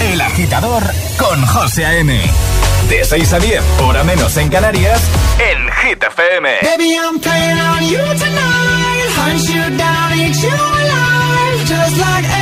El agitador con José A.M. De 6 a 10, hora menos en Canarias, en Hit FM. Baby, I'm playing on you tonight. Hunt you down, eat you alive. Just like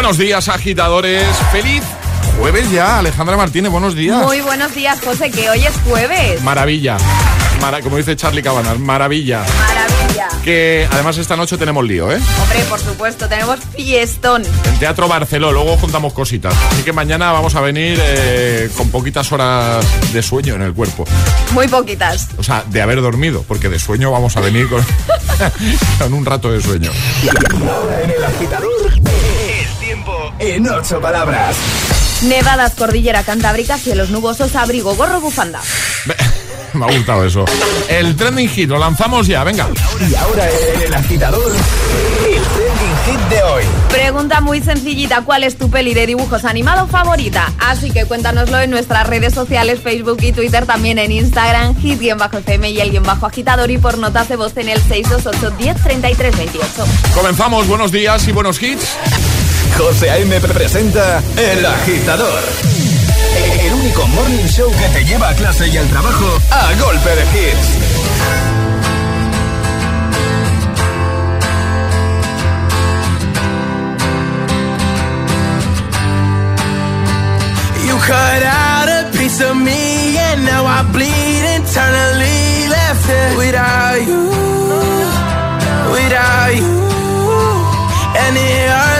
Buenos días, agitadores. Feliz jueves ya, Alejandra Martínez, buenos días. Muy buenos días, José, que hoy es jueves. Maravilla. Mara- como dice Charlie Cabanas, maravilla. Maravilla. Que además esta noche tenemos lío, ¿eh? Hombre, por supuesto, tenemos fiestón. En Teatro Barceló, luego juntamos cositas. Así que mañana vamos a venir eh, con poquitas horas de sueño en el cuerpo. Muy poquitas. O sea, de haber dormido, porque de sueño vamos a venir con, con un rato de sueño. En el agitador, el tiempo en ocho palabras. Nevadas, cordillera cantábrica, cielos nubosos, abrigo, gorro, bufanda. Me ha gustado eso. El trending hit, lo lanzamos ya, venga. Y ahora en el agitador, el trending hit de hoy. Pregunta muy sencillita, ¿cuál es tu peli de dibujos animado favorita? Así que cuéntanoslo en nuestras redes sociales, Facebook y Twitter, también en Instagram, hit-fm y el guion bajo agitador y por notas de voz en el 628 10 33 28. Comenzamos, buenos días y buenos hits. José A.M. presenta El Agitador. El único morning show que te lleva a clase y al trabajo a golpe de hits. You cut out a piece of me and now I bleed internally left it without you, without you. And it hurts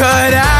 Cut out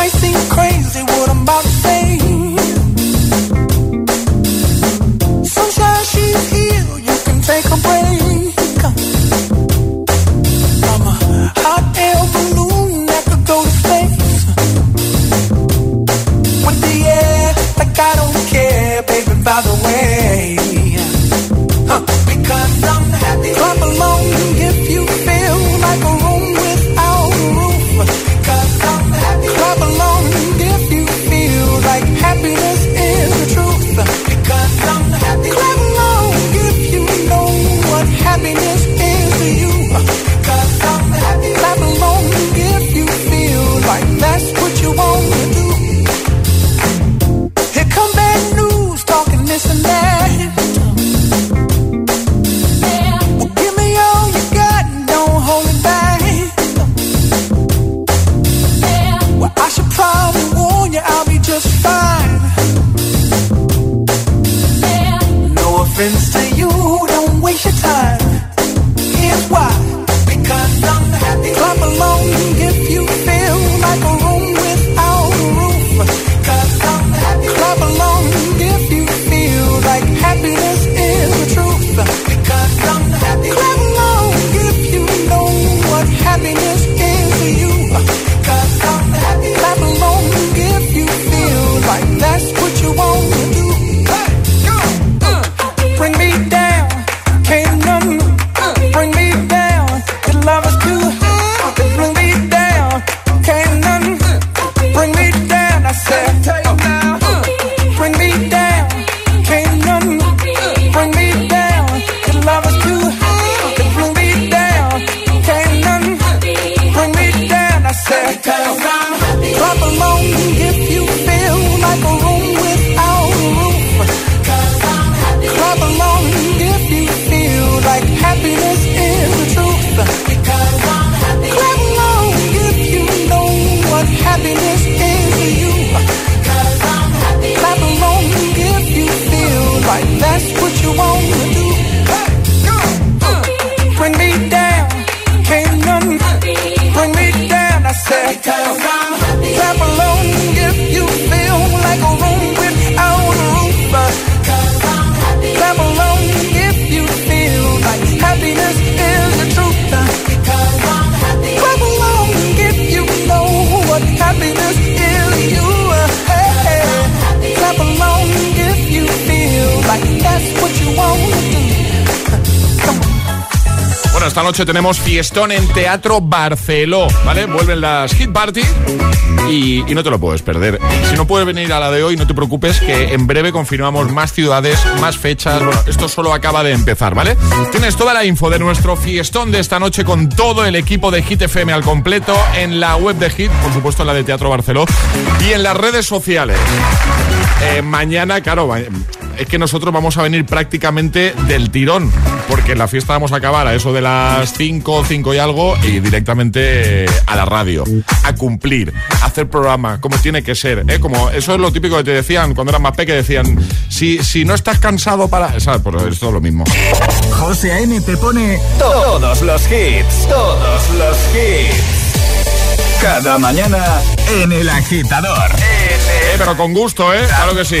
Might seem crazy what I'm about to say. Sunshine, she's here. You can take a break. Noche tenemos fiestón en Teatro Barceló, ¿vale? Vuelven las Hit Party y, no te lo puedes perder. Si no puedes venir a la de hoy, no te preocupes que en breve confirmamos más ciudades, más fechas. Bueno, esto solo acaba de empezar, ¿vale? Tienes toda la info de nuestro fiestón de esta noche con todo el equipo de Hit FM al completo en la web de Hit, por supuesto en la de Teatro Barceló y en las redes sociales. Eh, mañana, claro, es que nosotros vamos a venir prácticamente del tirón, porque en la fiesta vamos a acabar a eso de las 5, 5 y algo, y directamente eh, a la radio, a cumplir, a hacer programa, como tiene que ser. ¿eh? Como eso es lo típico que te decían cuando eras más pequeño, decían, si, si no estás cansado para... ¿Sabes? Pues es todo lo mismo. José A.M. te pone todos los hits, todos los hits. Cada mañana en el agitador. Eh, pero con gusto, ¿eh? Claro que sí.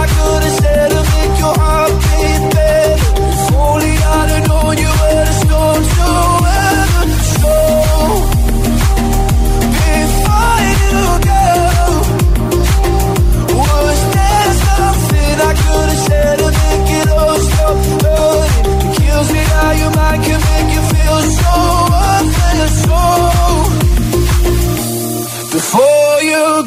I could've said to make your heart beat better. If only I'd have known you.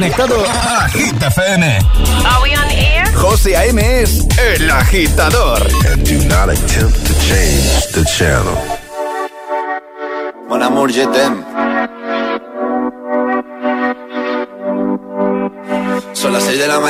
Conectado a Hit FM. Are we on air? José A.M. es el agitador. And do not attempt to change the channel. Mon amour, je t'aime.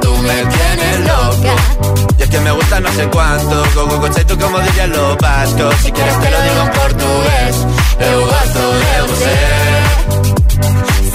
Tú me tienes loca. Y es que me gusta no sé cuánto, go, go, tú como dirían los vascos. Si quieres te lo digo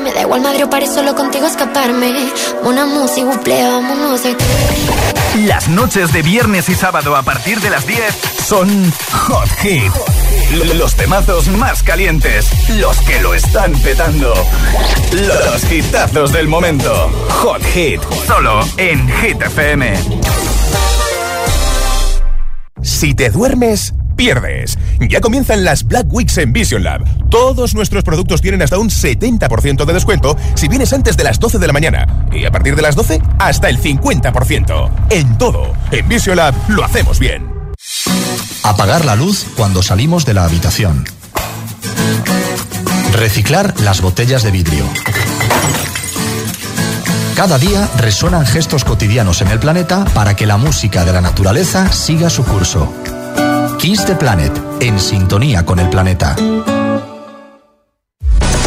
me da igual Madrid o solo contigo escaparme. Una música, buple, vámonos. Las noches de viernes y sábado a partir de las 10 son Hot Hit. Los temazos más calientes, los que lo están petando. Los hitazos del momento. Hot Hit, solo en Hit FM. Si te duermes, pierdes. Ya comienzan las Black Weeks en Vision Lab. Todos nuestros productos tienen hasta un 70% de descuento si vienes antes de las 12 de la mañana. Y a partir de las 12, hasta el 50%. En todo. En Vision Lab lo hacemos bien. Apagar la luz cuando salimos de la habitación. Reciclar las botellas de vidrio. Cada día resuenan gestos cotidianos en el planeta para que la música de la naturaleza siga su curso. Kiss the Planet, en sintonía con el planeta.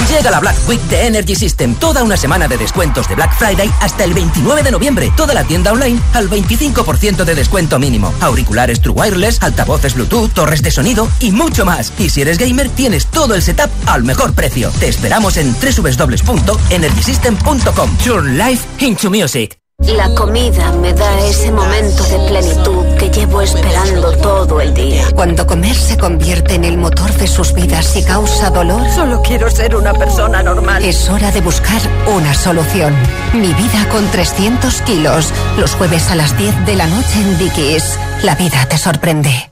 Llega la Black Week de Energy System, toda una semana de descuentos de Black Friday hasta el 29 de noviembre. Toda la tienda online al 25% de descuento mínimo. Auriculares True Wireless, altavoces Bluetooth, torres de sonido y mucho más. Y si eres gamer, tienes todo el setup al mejor precio. Te esperamos en www.energysystem.com. Turn life into music. La comida me da ese momento de plenitud que llevo esperando todo el día. Cuando comer se convierte en el motor de sus vidas y causa dolor, Solo quiero ser una persona normal. es hora de buscar una solución. Mi vida con 300 kilos. Los jueves a las 10 de la noche en Dickies. La vida te sorprende.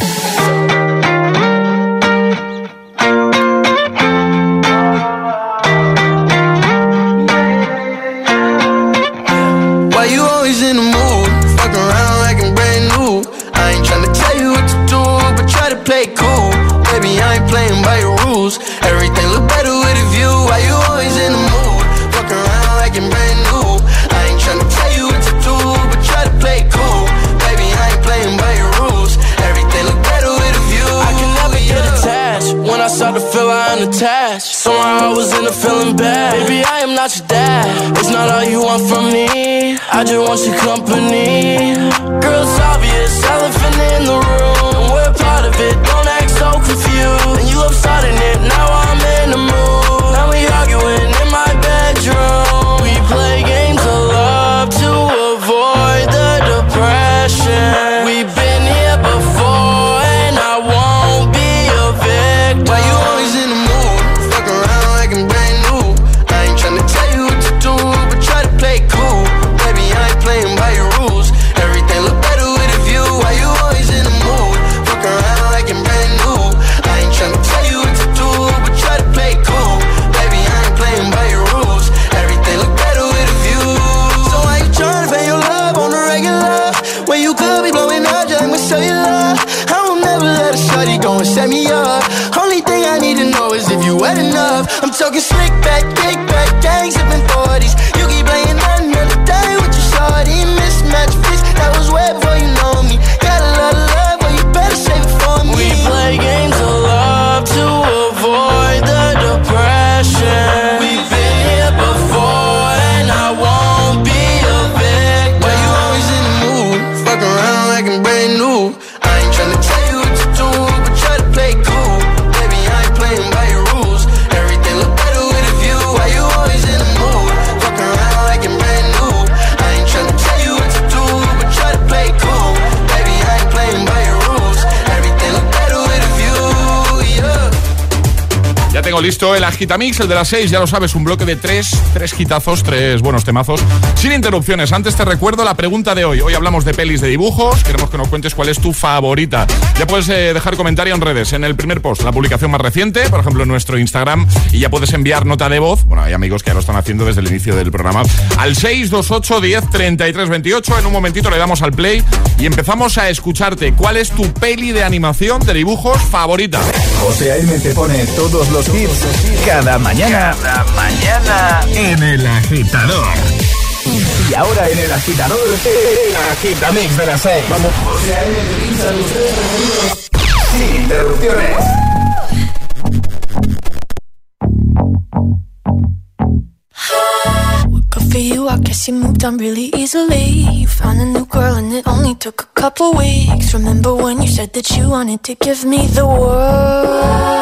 not your dad. It's not all you want from me. I just want your company. Listo, el Agitamix, el de las 6, ya lo sabes, un bloque de tres, tres hitazos, tres buenos temazos, sin interrupciones. Antes te recuerdo la pregunta de hoy. Hoy hablamos de pelis de dibujos, queremos que nos cuentes cuál es tu favorita. Ya puedes eh, dejar comentario en redes, en el primer post, la publicación más reciente, por ejemplo en nuestro Instagram, y ya puedes enviar nota de voz, bueno, hay amigos que ya lo están haciendo desde el inicio del programa, al 628 10 33 28. En un momentito le damos al play y empezamos a escucharte. ¿Cuál es tu peli de animación de dibujos favorita? José A.M. te pone todos los hits cada mañana. Cada mañana. En el agitador. Y ahora en el agitador, el agitamix de las 6. Vamos, sin interrupciones. Good for you, I guess you moved on really easily. You found a new girl and it only took a couple weeks. Remember when you said that you wanted to give me the world?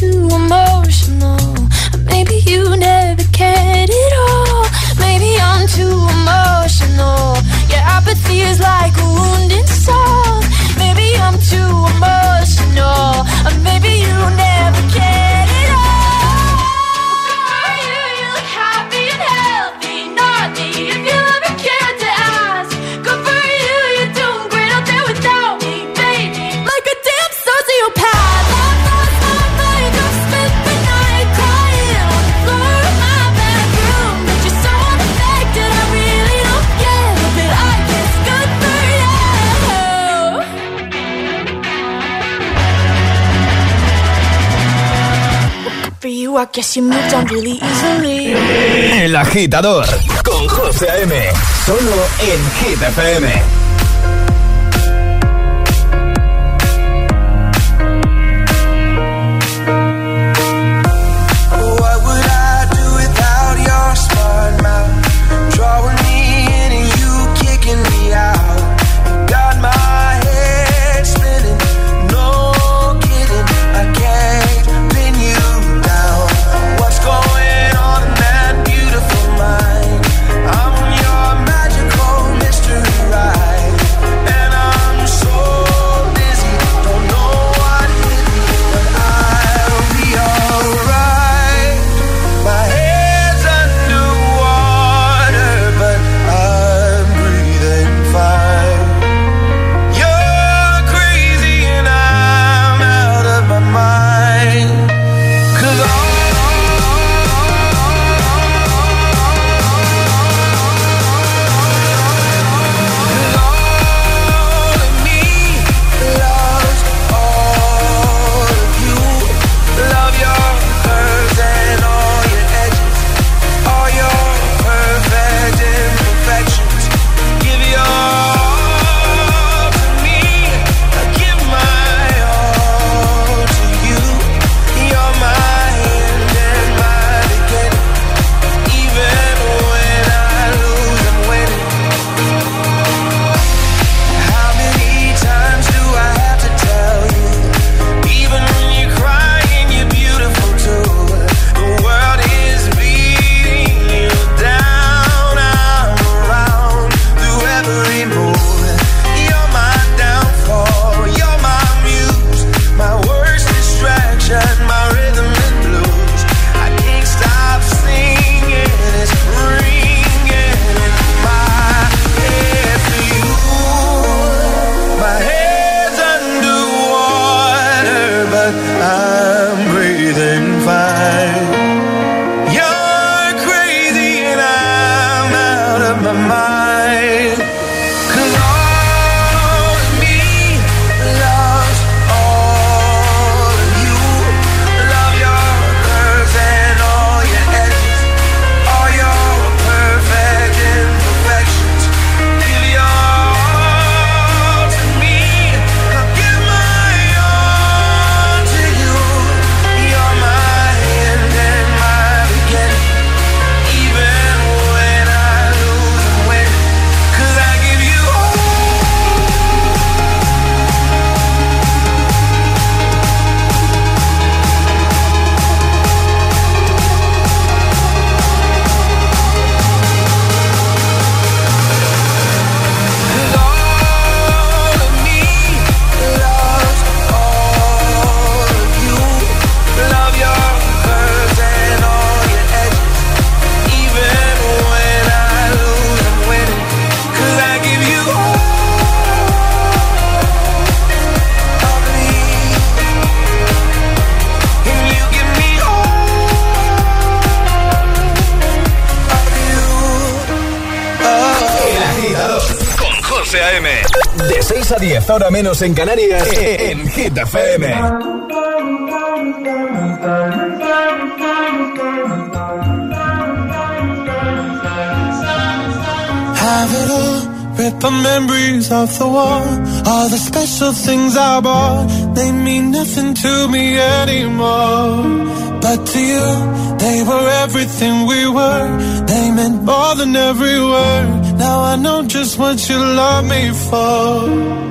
to I guess you moved on really easily. El agitador con José A.M. Solo en Hit 10, ahora menos en Canarias, en Hit FM. Have it all, rip the memories off the wall. All the special things I bought, they mean nothing to me anymore. But to you, they were everything we were. They meant more than every word. Now I know just what you love me for.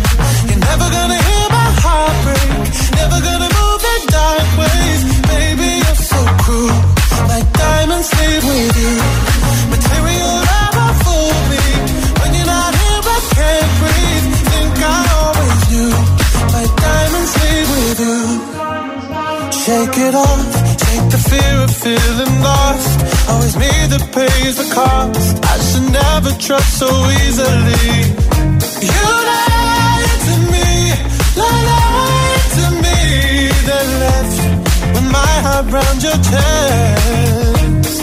Trust so easily. You lied to me, lied to me, then left with my heart round your chest.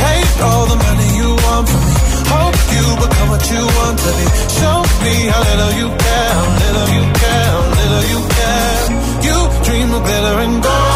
Take all the money you want from me. Hope you become what you want to be. Show me how little you care, how little you care, how little you care. You dream of glitter and gold.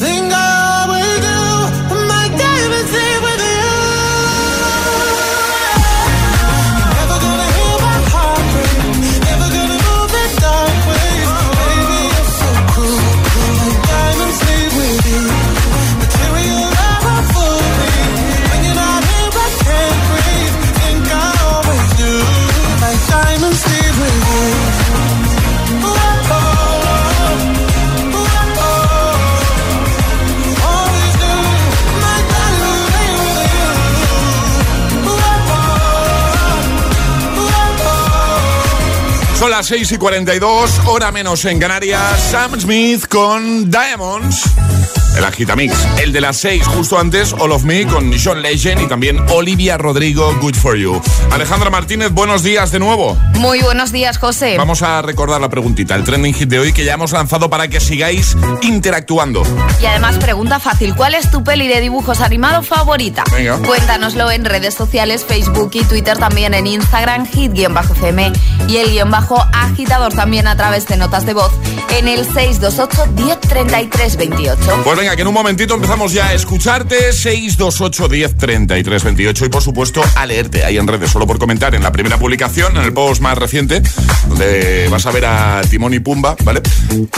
Son las 6 y 42, hora menos en Canarias. Sam Smith con Diamonds el agitamix. El de las 6, justo antes, All of Me con John Legend y también Olivia Rodrigo, Good For You. Alejandra Martínez, buenos días de nuevo. Muy buenos días, José. Vamos a recordar la preguntita, el trending hit de hoy que ya hemos lanzado para que sigáis interactuando. Y además, pregunta fácil, ¿cuál es tu peli de dibujos animados favorita? Venga. Cuéntanoslo en redes sociales, Facebook y Twitter, también en Instagram, hit-cm y el guion bajo agitador también a través de notas de voz en el 628 1033 28. Pues venga, que en un momentito empezamos ya a escucharte. 628 10 33 28 y por supuesto a leerte ahí en redes, solo por comentar en la primera publicación, en el post más reciente, donde vas a ver a Timón y Pumba, ¿vale?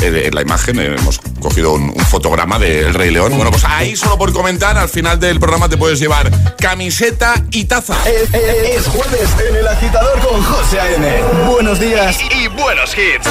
Eh, en la imagen eh, hemos cogido un, fotograma del Rey León. Bueno, pues ahí solo por comentar, al final del programa te puedes llevar camiseta y taza. Eh, es, jueves en el agitador con José A.M. Buenos días y buenos hits.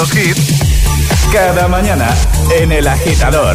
los hits cada mañana en El Agitador.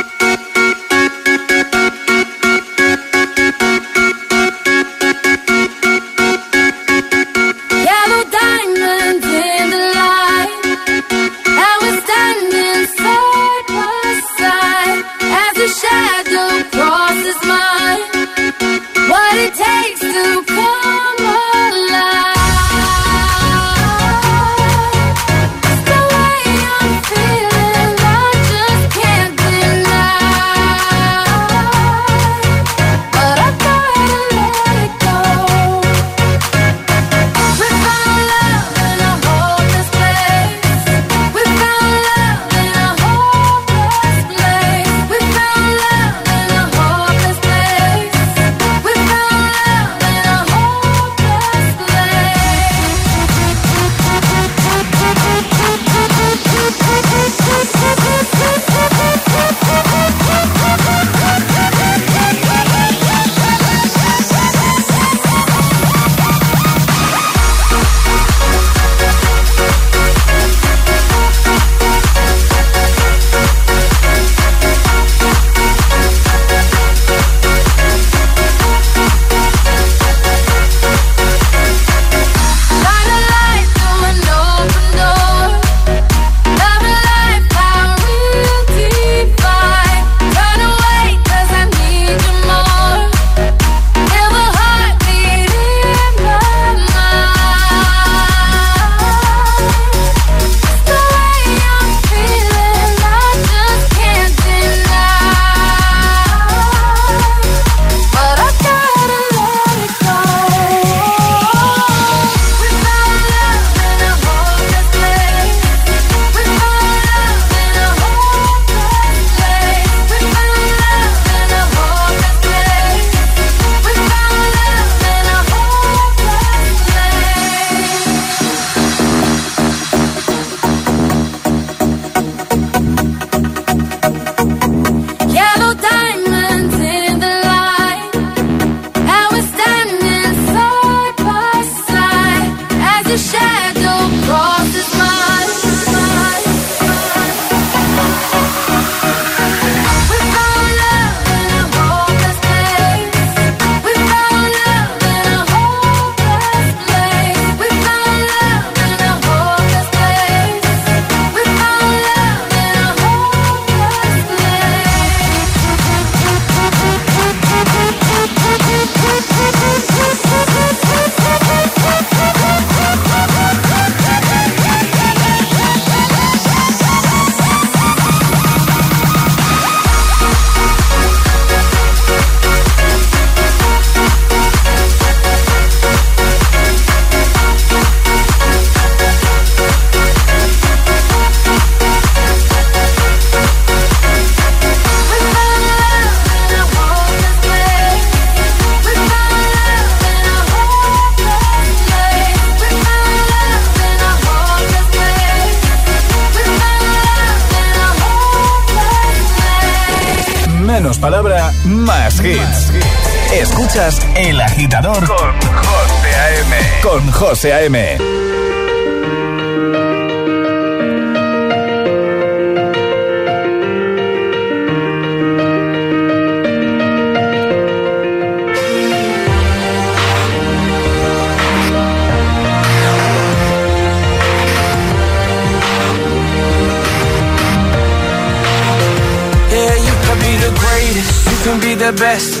Agitador con José A.M. Con José A.M. Yeah, you can be the greatest, you can be the best.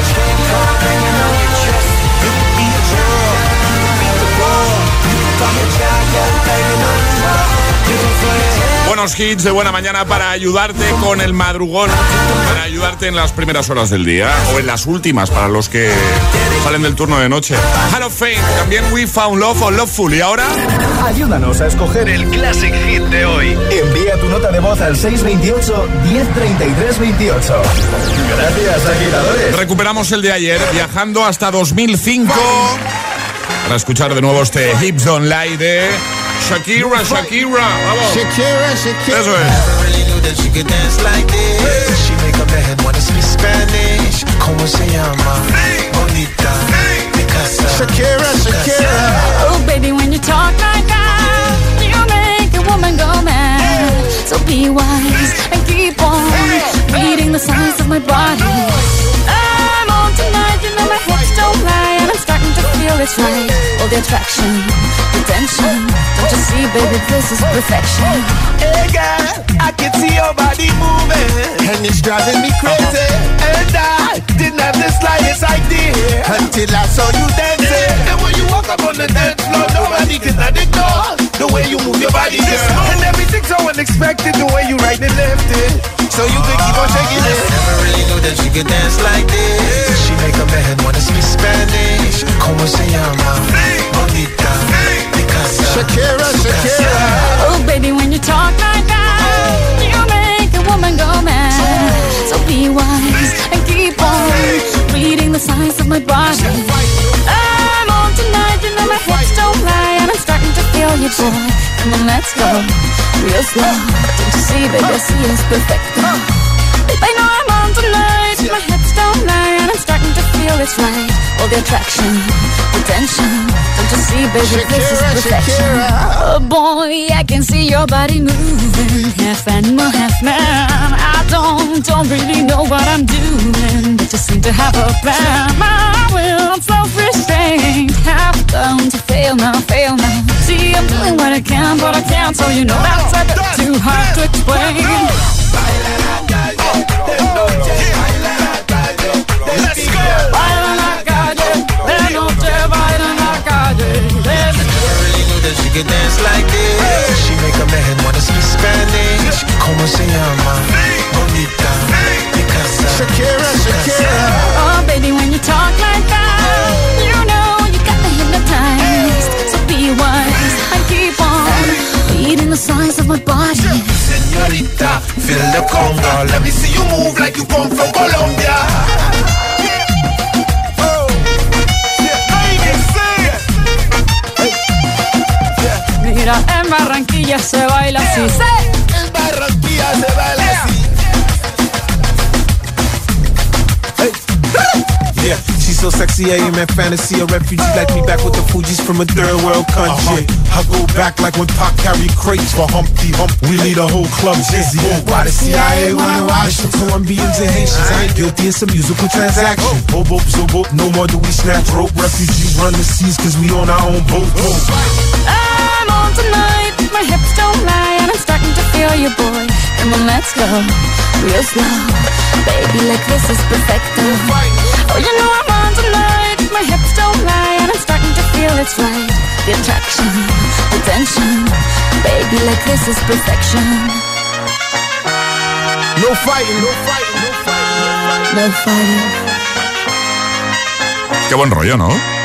Things keep coming, you. know Buenos hits de buena mañana para ayudarte con el madrugón, para ayudarte en las primeras horas del día o en las últimas para los que salen del turno de noche. Hall of Fame, también We Found Love o Loveful. Y ahora, Ayúdanos a escoger el Classic Hit de hoy. Envía tu nota de voz al 628 1033 28. Gracias, agitadores. recuperamos el de ayer, viajando hasta 2005 para escuchar de nuevo este Hips Don't Lie de Shakira, Shakira. Vamos. Shakira, Shakira. Eso es. Never really knew that she could dance like this. She make up her head wanna speak Spanish. Como se llama? Bonita. Picasa. Shakira, Shakira. Oh, baby, when you talk like that, you make a woman go mad. So be wise and keep on reading the signs of my body. I'm on tonight, you know my hips don't lie, and I'm starting to feel it's right. All the attraction, the tension. Don't you see, baby, this is perfection. Hey girl, I can see your body moving, and it's driving me crazy. And I didn't have the slightest idea until I saw you dancing. And when you walk up on the dance floor, nobody can ignore the way you move your body, girl. And everything's so unexpected, the way you right and left it. So you can keep on shaking it. Never really knew that she could dance like this. She make up her head wanna speak Spanish. Como se llama? Bonita. Picasa. Shakira, Shakira. Oh, baby, when you talk like that, oh. you make a woman go mad. Oh. So be wise and keep on reading the signs of my body. Oh, don't lie, and I'm starting to feel you, boy. Come on, let's go, real slow. Don't you see, baby, I see it's perfect. They know I'm on tonight. My hips don't lie, and I'm starting to feel it's right. All the attraction, the tension. Don't you see, baby, this is perfection. Shakira. Oh boy, I can see your body moving, half animal, half man. I don't, don't really know what I'm doing, just seem to have a plan. My will, I'm self-restrained, half bound to fail now, fail now. See, I'm doing what I can, but I can't, so you know that's a bit too hard to explain. Let's go. Baila la calle, de noche baila la calle. really knew that she could dance like this. She make a man wanna speak Spanish. Como se llama? Bonita. Picasa. Shakira, Shakira. Oh, baby, when you talk like that, you know you got me hypnotized. So be wise and keep on beating the size of my body. Señorita, feel the conga. Let me see you move like you come from Colombia. Mira, en Barranquilla se baila así. En Barranquilla se she's so sexy, I am in fantasy. A refugee like me back with the Fuji's from a third world country. Uh-huh. I go back like when Pac carried crates for Humpty Hump. We lead a whole club dizzy. Oh, why the CIA wanna watch the Colombians and Haitians? I ain't guilty, it's a musical transaction. Oh, boop, so boop, no more do we snatch rope. Refugees run the seas cause we on our own boat. I'm on tonight, my hips don't lie, and I'm starting to feel you, boy. Come on, let's go, real slow. Baby, like this is perfecto. Oh, you know I'm on tonight, my hips don't lie, and I'm starting to feel it's right. The attraction, the tension. Baby, like this is perfection. No fighting, no fighting, no fighting. No fighting. Qué buen rollo, ¿no?